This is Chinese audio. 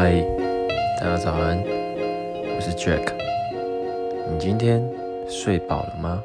嗨，大家早安，我是 Jack 你今天睡饱了吗？